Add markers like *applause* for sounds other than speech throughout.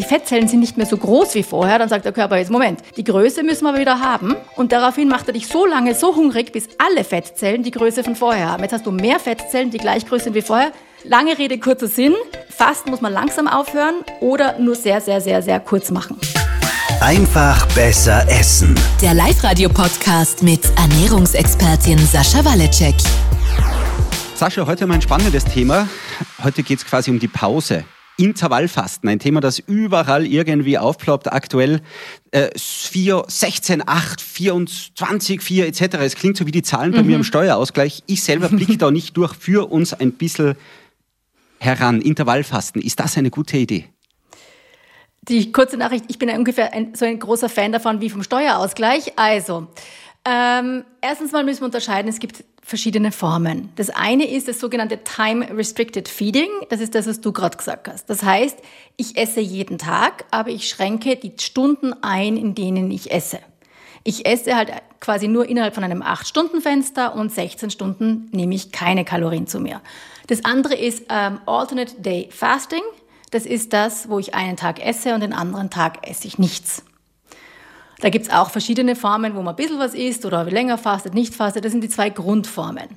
die Fettzellen sind nicht mehr so groß wie vorher, dann sagt der Körper jetzt, Moment, die Größe müssen wir wieder haben. Und daraufhin macht er dich so lange so hungrig, bis alle Fettzellen die Größe von vorher haben. Jetzt hast du mehr Fettzellen, die gleich groß sind wie vorher. Lange Rede, kurzer Sinn. Fast muss man langsam aufhören oder nur sehr, sehr, sehr, sehr kurz machen. Einfach besser essen. Der Live-Radio-Podcast mit Ernährungsexpertin Sascha Waleczek. Sascha, heute mal ein spannendes Thema. Heute geht es quasi um die Pause. Intervallfasten, ein Thema, das überall irgendwie aufploppt, aktuell äh, 4, 16, 8, 24, 4 etc. Es klingt so wie die Zahlen bei mhm. mir im Steuerausgleich. Ich selber blicke da nicht durch, für uns ein bisschen heran. Intervallfasten, ist das eine gute Idee? Die kurze Nachricht, ich bin ja ungefähr ein, so ein großer Fan davon wie vom Steuerausgleich. Also, ähm, erstens mal müssen wir unterscheiden, es gibt verschiedene Formen. Das eine ist das sogenannte Time Restricted Feeding. Das ist das, was du gerade gesagt hast. Das heißt, ich esse jeden Tag, aber ich schränke die Stunden ein, in denen ich esse. Ich esse halt quasi nur innerhalb von einem 8-Stunden-Fenster und 16 Stunden nehme ich keine Kalorien zu mir. Das andere ist ähm, Alternate Day Fasting. Das ist das, wo ich einen Tag esse und den anderen Tag esse ich nichts. Da gibt es auch verschiedene Formen, wo man ein bisschen was isst oder länger fastet, nicht fastet. Das sind die zwei Grundformen.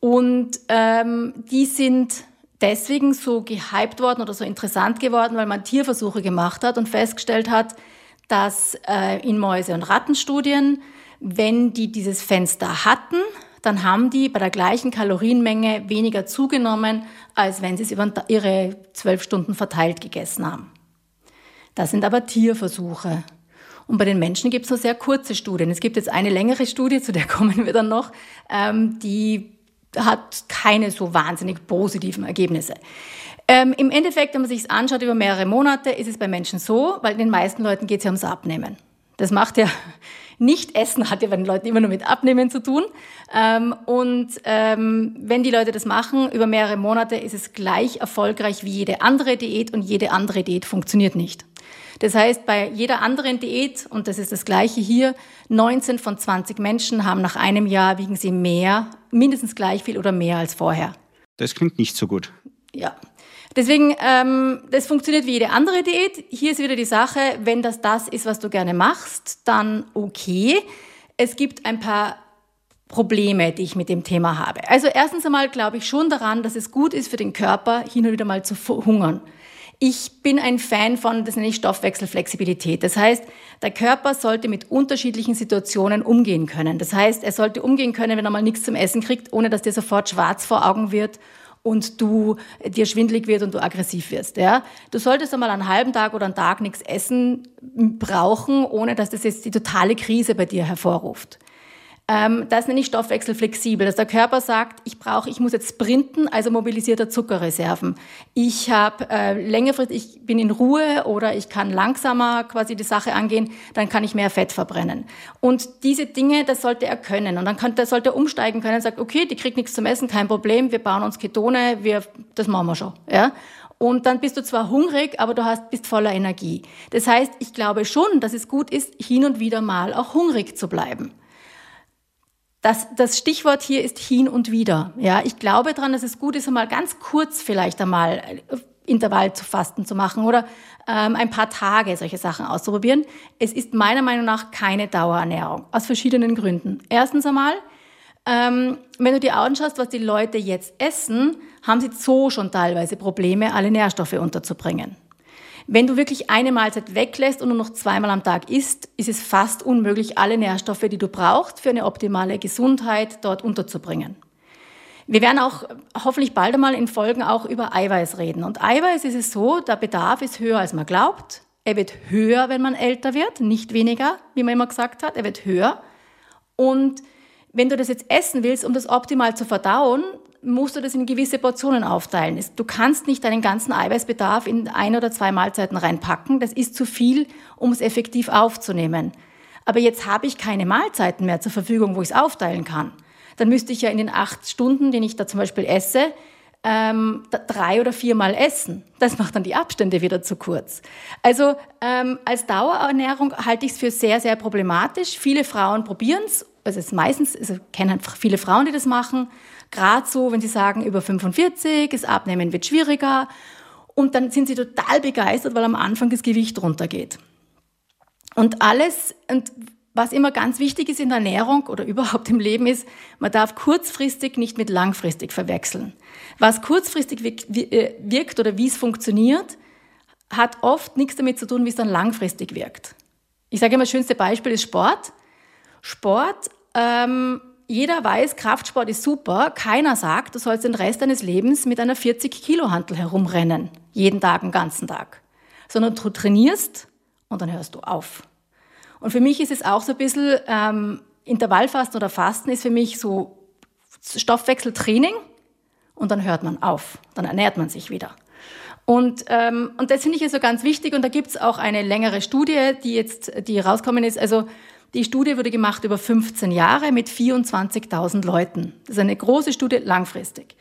Und ähm, die sind deswegen so gehypt worden oder so interessant geworden, weil man Tierversuche gemacht hat und festgestellt hat, dass äh, in Mäuse- und Rattenstudien, wenn die dieses Fenster hatten, dann haben die bei der gleichen Kalorienmenge weniger zugenommen, als wenn sie es über ihre zwölf Stunden verteilt gegessen haben. Das sind aber Tierversuche. Und bei den Menschen gibt es nur sehr kurze Studien. Es gibt jetzt eine längere Studie, zu der *laughs* kommen wir dann noch, ähm, die hat keine so wahnsinnig positiven Ergebnisse. Ähm, Im Endeffekt, wenn man sich anschaut über mehrere Monate, ist es bei Menschen so, weil den meisten Leuten geht es ja ums Abnehmen. Das macht ja *laughs* nicht Essen hat ja bei den Leuten immer nur mit Abnehmen zu tun. Ähm, und ähm, wenn die Leute das machen über mehrere Monate, ist es gleich erfolgreich wie jede andere Diät und jede andere Diät funktioniert nicht. Das heißt, bei jeder anderen Diät, und das ist das Gleiche hier, 19 von 20 Menschen haben nach einem Jahr, wiegen sie mehr, mindestens gleich viel oder mehr als vorher. Das klingt nicht so gut. Ja. Deswegen, ähm, das funktioniert wie jede andere Diät. Hier ist wieder die Sache, wenn das das ist, was du gerne machst, dann okay. Es gibt ein paar Probleme, die ich mit dem Thema habe. Also erstens einmal glaube ich schon daran, dass es gut ist für den Körper, hin und wieder mal zu hungern. Ich bin ein Fan von, das nenne ich Stoffwechselflexibilität. Das heißt, der Körper sollte mit unterschiedlichen Situationen umgehen können. Das heißt, er sollte umgehen können, wenn er mal nichts zum Essen kriegt, ohne dass dir sofort schwarz vor Augen wird und du dir schwindlig wird und du aggressiv wirst. Ja? Du solltest einmal einen halben Tag oder einen Tag nichts essen brauchen, ohne dass das jetzt die totale Krise bei dir hervorruft. Ähm, das nenne ich Stoffwechsel flexibel, dass der Körper sagt, ich brauche, ich muss jetzt sprinten, also mobilisiert er Zuckerreserven. Ich habe äh, längerfristig, ich bin in Ruhe oder ich kann langsamer quasi die Sache angehen, dann kann ich mehr Fett verbrennen. Und diese Dinge, das sollte er können. Und dann kann, das sollte er umsteigen können und sagt, okay, die kriegt nichts zum Essen, kein Problem, wir bauen uns Ketone, wir, das machen wir schon. Ja? Und dann bist du zwar hungrig, aber du hast, bist voller Energie. Das heißt, ich glaube schon, dass es gut ist, hin und wieder mal auch hungrig zu bleiben. Das, das Stichwort hier ist hin und wieder. Ja, ich glaube daran, dass es gut ist, einmal ganz kurz vielleicht einmal äh, Intervall zu fasten zu machen oder ähm, ein paar Tage solche Sachen auszuprobieren. Es ist meiner Meinung nach keine Dauerernährung aus verschiedenen Gründen. Erstens einmal, ähm, wenn du dir anschaust, was die Leute jetzt essen, haben sie so schon teilweise Probleme, alle Nährstoffe unterzubringen. Wenn du wirklich eine Mahlzeit weglässt und nur noch zweimal am Tag isst, ist es fast unmöglich, alle Nährstoffe, die du brauchst für eine optimale Gesundheit, dort unterzubringen. Wir werden auch hoffentlich bald einmal in Folgen auch über Eiweiß reden. Und Eiweiß ist es so, der Bedarf ist höher, als man glaubt. Er wird höher, wenn man älter wird, nicht weniger, wie man immer gesagt hat. Er wird höher. Und wenn du das jetzt essen willst, um das optimal zu verdauen, musst du das in gewisse Portionen aufteilen. Du kannst nicht deinen ganzen Eiweißbedarf in ein oder zwei Mahlzeiten reinpacken. Das ist zu viel, um es effektiv aufzunehmen. Aber jetzt habe ich keine Mahlzeiten mehr zur Verfügung, wo ich es aufteilen kann. Dann müsste ich ja in den acht Stunden, den ich da zum Beispiel esse, ähm, drei oder viermal essen. Das macht dann die Abstände wieder zu kurz. Also ähm, als Dauerernährung halte ich es für sehr, sehr problematisch. Viele Frauen probieren es. Also es ist meistens, also ich kenne viele Frauen, die das machen. Gerade so, wenn sie sagen, über 45, das Abnehmen wird schwieriger. Und dann sind sie total begeistert, weil am Anfang das Gewicht runtergeht. Und alles, und was immer ganz wichtig ist in der Ernährung oder *laughs* überhaupt im Leben ist, man darf kurzfristig nicht mit langfristig verwechseln. Was kurzfristig äh, wirkt oder wie es funktioniert, hat oft nichts damit zu tun, wie es dann langfristig wirkt. Ich sage immer, das schönste Beispiel ist Sport. Sport, ähm, jeder weiß, Kraftsport ist super. Keiner sagt, du sollst den Rest deines Lebens mit einer 40-Kilo-Hantel herumrennen. Jeden Tag, den ganzen Tag. Sondern du trainierst und dann hörst du auf. Und für mich ist es auch so ein bisschen, ähm, Intervallfasten oder Fasten ist für mich so Stoffwechseltraining und dann hört man auf, dann ernährt man sich wieder. Und, ähm, und das finde ich so ganz wichtig und da gibt es auch eine längere Studie, die jetzt die rauskommen ist. Also die Studie wurde gemacht über 15 Jahre mit 24.000 Leuten. Das ist eine große Studie, langfristig.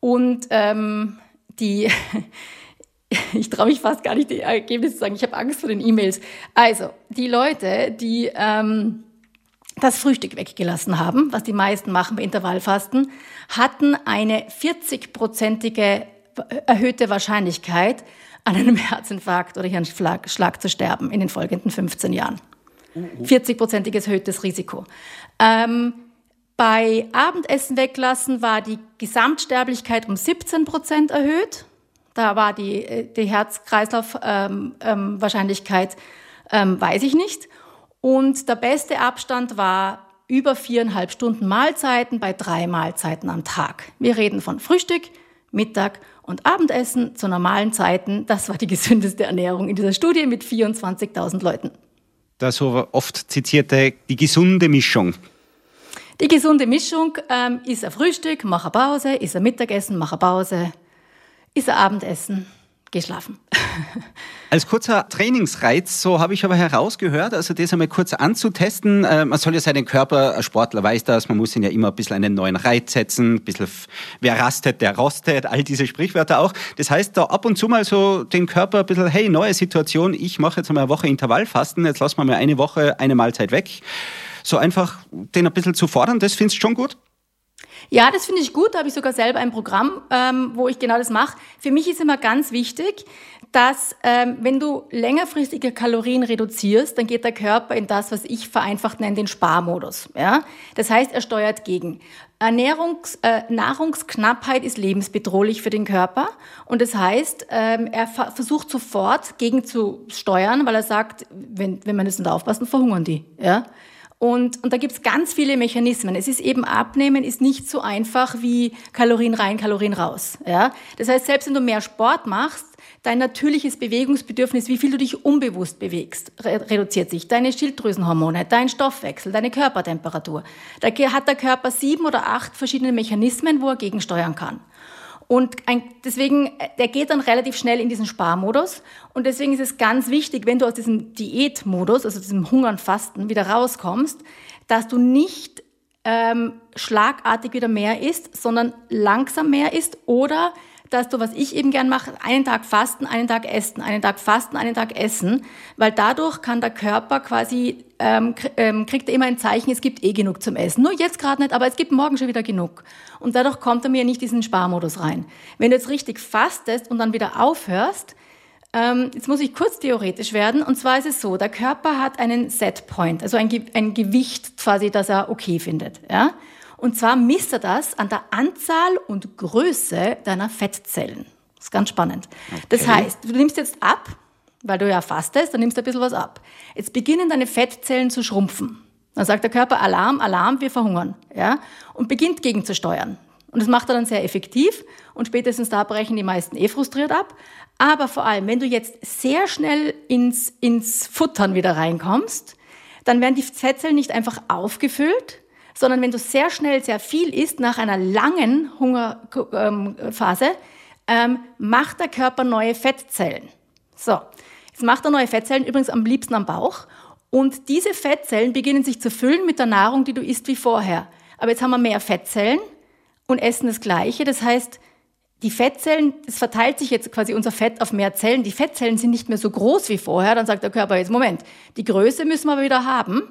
Und ähm, die *laughs* ich traue mich fast gar nicht, die Ergebnisse zu sagen. Ich habe Angst vor den E-Mails. Also, die Leute, die ähm, das Frühstück weggelassen haben, was die meisten machen bei Intervallfasten, hatten eine 40-prozentige erhöhte Wahrscheinlichkeit, an einem *laughs* Herzinfarkt oder Hirnschlag Schlag zu sterben in den folgenden 15 Jahren. 40-prozentiges erhöhtes Risiko. Ähm, bei Abendessen weglassen war die Gesamtsterblichkeit um 17 Prozent erhöht. Da war die, äh, die Herz-Kreislauf-Wahrscheinlichkeit, ähm, ähm, weiß ich nicht. Und der beste Abstand war über viereinhalb Stunden Mahlzeiten bei drei Mahlzeiten am Tag. Wir reden von Frühstück, Mittag und Abendessen zu normalen Zeiten. Das war die *laughs* gesündeste Ernährung in dieser Studie mit 24.000 Leuten. Das so oft zitierte, die gesunde Mischung. Die gesunde Mischung ähm, ist ein Frühstück, mach eine Pause, ist ein Mittagessen, mach eine Pause, ist ein Abendessen, geh schlafen. *laughs* Als kurzer Trainingsreiz, so habe ich aber herausgehört, also das einmal kurz anzutesten. Äh, man soll ja seinen Körper, ein Sportler weiß das, man muss ihn ja immer ein bisschen einen neuen Reiz setzen, ein bisschen, wer rastet, der rostet, all diese Sprichwörter auch. Das heißt, da ab und zu mal so den Körper ein bisschen, hey, neue Situation, ich mache jetzt einmal eine Woche Intervallfasten, jetzt lassen wir mal eine Woche eine Mahlzeit weg. So einfach den ein bisschen zu fordern, das findest du schon gut? Ja, das finde ich gut. Da habe ich sogar selber ein Programm, ähm, wo ich genau das mache. Für mich ist immer ganz wichtig, dass ähm, wenn du längerfristige Kalorien reduzierst, dann geht der Körper in das, was ich vereinfacht nenne, den Sparmodus. Ja? Das heißt, er steuert gegen. Ernährungs, äh, Nahrungsknappheit ist lebensbedrohlich für den Körper und das heißt, ähm, er versucht sofort gegen zu steuern, weil er sagt, wenn, wenn man das nicht aufpassen, verhungern die. Ja? Und, und da gibt es ganz viele Mechanismen. Es ist eben Abnehmen ist nicht so einfach wie Kalorien rein, Kalorien raus. Ja? Das heißt, selbst wenn du mehr Sport machst, dein natürliches Bewegungsbedürfnis, wie viel du dich unbewusst bewegst, reduziert sich. Deine Schilddrüsenhormone, dein Stoffwechsel, deine Körpertemperatur. Da hat der Körper sieben oder acht verschiedene Mechanismen, wo er gegensteuern kann. Und ein, deswegen, äh, der geht dann relativ schnell in diesen Sparmodus. Und deswegen ist es ganz wichtig, wenn du aus diesem Diätmodus, also diesem Hungern, Fasten wieder rauskommst, dass du nicht ähm, schlagartig wieder mehr isst, sondern langsam mehr isst oder dass du, was ich eben gern mache, einen Tag fasten, einen Tag essen, einen Tag fasten, einen Tag essen, weil dadurch kann der Körper quasi, ähm, ähm, kriegt er immer ein Zeichen, es gibt eh genug zum Essen. Nur jetzt gerade nicht, aber es gibt morgen schon wieder genug. Und dadurch kommt er mir nicht diesen Sparmodus rein. Wenn du jetzt richtig fastest und dann wieder aufhörst, ähm, jetzt muss ich kurz theoretisch werden. Und zwar ist es so, der Körper hat einen Setpoint, also ein, Ge ein Gewicht quasi, das er okay findet. Ja? Und zwar misst er das an der Anzahl und Größe deiner Fettzellen. Das ist ganz spannend. Okay. Das heißt, du nimmst jetzt ab, weil du ja fastest, dann nimmst du ein bisschen was ab. Jetzt beginnen deine Fettzellen zu schrumpfen. Dann sagt der Körper Alarm, Alarm, wir verhungern. Ja? Und beginnt gegenzusteuern. Und das macht er dann sehr effektiv und spätestens da brechen die meisten eh frustriert ab. Aber vor allem, wenn du jetzt sehr schnell ins, ins Futtern wieder reinkommst, dann werden die Fettzellen nicht einfach aufgefüllt, sondern wenn du sehr schnell sehr viel isst nach einer langen Hungerphase, ähm, macht der Körper neue Fettzellen. So, jetzt macht er neue Fettzellen, übrigens am liebsten am Bauch. Und diese Fettzellen beginnen sich zu füllen mit der Nahrung, die du isst wie vorher. Aber jetzt haben wir mehr Fettzellen und essen das Gleiche. Das heißt, die Fettzellen, es verteilt sich jetzt quasi unser Fett auf mehr Zellen. Die Fettzellen sind nicht mehr so groß wie vorher. Dann sagt der Körper jetzt, Moment, die Größe müssen wir wieder haben.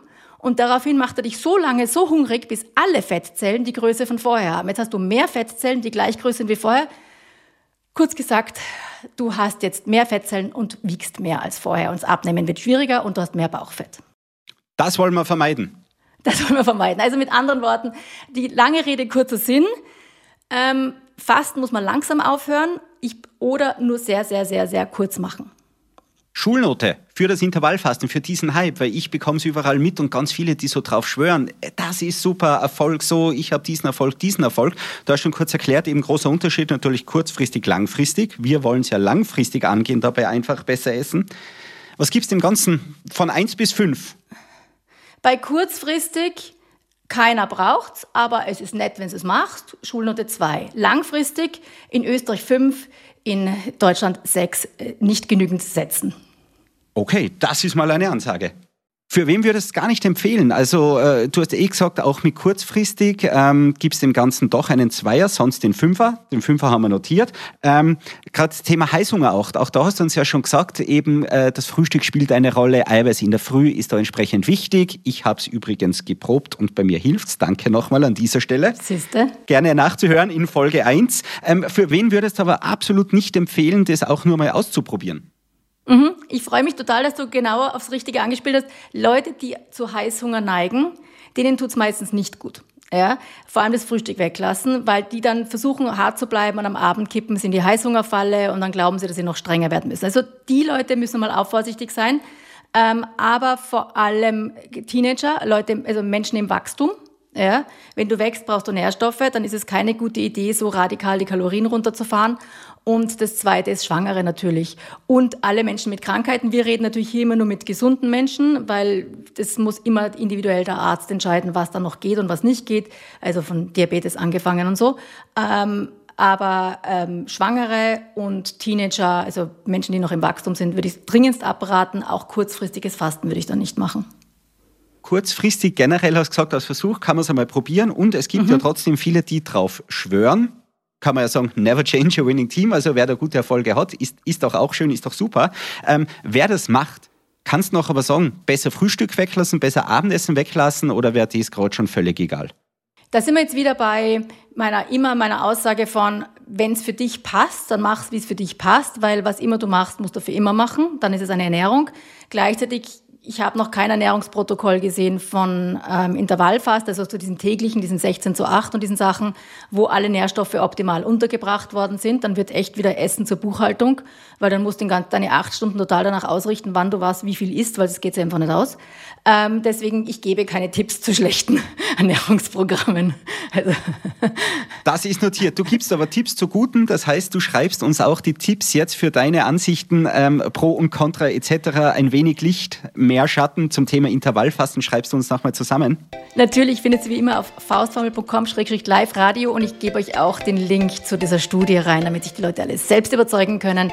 Und daraufhin macht er dich so lange so hungrig, bis alle Fettzellen die Größe von vorher haben. Jetzt hast du mehr Fettzellen, die gleich groß sind wie vorher. Kurz gesagt, du hast jetzt mehr Fettzellen und wiegst mehr als vorher. Und das Abnehmen wird schwieriger und du hast mehr Bauchfett. Das wollen wir vermeiden. Das wollen wir vermeiden. Also mit anderen Worten, die lange Rede, kurzer Sinn. Ähm, Fasten muss man langsam aufhören ich, oder nur sehr, sehr, sehr, sehr kurz machen. Schulnote für das Intervallfasten, für diesen Hype, weil ich bekomme es überall mit und ganz viele, die so drauf schwören, das ist super, Erfolg so, ich habe diesen Erfolg, diesen Erfolg. Du hast schon kurz erklärt, eben großer Unterschied natürlich kurzfristig, langfristig. Wir wollen es ja langfristig angehen, dabei einfach besser essen. Was gibt es dem Ganzen von 1 bis 5? Bei kurzfristig keiner braucht's, aber es ist nett, wenn du es machst. Schulnote 2. Langfristig in Österreich 5, in Deutschland 6 äh, nicht genügend setzen. Okay, das ist mal eine Ansage. Für wen würdest du es gar nicht empfehlen? Also äh, du hast eh gesagt, auch mit kurzfristig ähm, gibt es dem Ganzen doch einen Zweier, sonst den Fünfer. Den Fünfer haben wir notiert. Ähm, Gerade das Thema Heißhunger auch. Auch da hast du uns ja schon gesagt, eben äh, das Frühstück spielt eine Rolle. Eiweiß in der Früh ist da entsprechend wichtig. Ich habe es übrigens geprobt und bei mir hilft's. Danke nochmal an dieser Stelle. Siehste. Gerne nachzuhören in Folge 1. Ähm, für wen würdest du aber absolut nicht empfehlen, das auch nur mal auszuprobieren? Mhm. Ich freue mich total, dass du genauer aufs Richtige angespielt hast. Leute, die zu Heißhunger neigen, denen tut es meistens nicht gut. Ja, vor allem das Frühstück weglassen, weil die dann versuchen, hart zu bleiben und am Abend kippen sie in die Heißhungerfalle und dann glauben sie, dass sie noch strenger werden müssen. Also die Leute müssen mal auch vorsichtig sein. Ähm, aber vor allem Teenager, Leute, also Menschen im Wachstum. Ja, wenn du wächst, brauchst du Nährstoffe, dann ist es keine gute Idee, so radikal die Kalorien runterzufahren. Und das zweite ist Schwangere natürlich. Und alle Menschen mit Krankheiten. Wir reden natürlich hier immer nur mit gesunden Menschen, weil das muss immer individuell der Arzt entscheiden, was da noch geht und was nicht geht. Also von Diabetes angefangen und so. Ähm, aber ähm, Schwangere und Teenager, also Menschen, die noch im Wachstum sind, würde ich dringendst abraten. Auch kurzfristiges Fasten würde ich dann nicht machen kurzfristig generell hast du gesagt, als Versuch kann man es einmal probieren und es gibt mhm. ja trotzdem viele, die drauf schwören kann man ja sagen, never change a winning team. Also wer da gute Erfolge hat, ist, ist doch auch schön, ist doch super. Ähm, wer das macht, kannst du noch aber sagen, besser Frühstück weglassen, besser Abendessen weglassen oder wäre das gerade schon völlig egal? Da sind wir jetzt wieder bei meiner immer meiner Aussage von, wenn es für dich passt, dann mach es, wie es für dich passt, weil was immer du machst, musst du für immer machen. Dann ist es eine Ernährung. Gleichzeitig ich habe noch kein Ernährungsprotokoll gesehen von ähm, Intervallfast, also zu diesen täglichen, diesen 16 zu 8 und diesen Sachen, wo alle Nährstoffe optimal untergebracht worden sind. Dann wird echt wieder Essen zur Buchhaltung, weil dann musst du deine acht Stunden total danach ausrichten, wann du was, wie viel isst, weil das geht einfach nicht aus. Ähm, deswegen, ich gebe keine Tipps zu schlechten *laughs* Ernährungsprogrammen. Also. *laughs* Das ist notiert. Du gibst aber Tipps zu guten, das heißt, du schreibst uns auch die Tipps jetzt für deine Ansichten ähm, pro und contra etc. ein wenig Licht, mehr Schatten zum Thema Intervallfasten schreibst du uns nochmal zusammen? Natürlich findet ihr wie immer auf faustformel.com-live Radio und ich gebe euch auch den Link zu dieser Studie rein, damit sich die Leute alle selbst überzeugen können,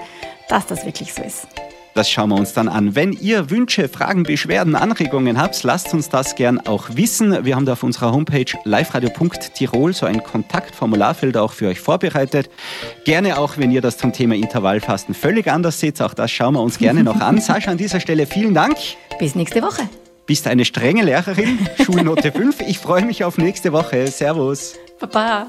dass das wirklich so ist. Das schauen wir uns dann an. Wenn ihr Wünsche, Fragen, Beschwerden, Anregungen habt, lasst uns das gern auch wissen. Wir haben da auf unserer Homepage liveradio.tirol so ein Kontaktformularfeld auch für euch vorbereitet. Gerne auch, wenn ihr das zum Thema Intervallfasten völlig anders seht, auch das schauen wir uns gerne noch an. *laughs* Sascha, an dieser Stelle vielen Dank. Bis nächste Woche. Bist eine strenge Lehrerin, *laughs* Schulnote 5. Ich freue mich auf nächste Woche. Servus. Baba.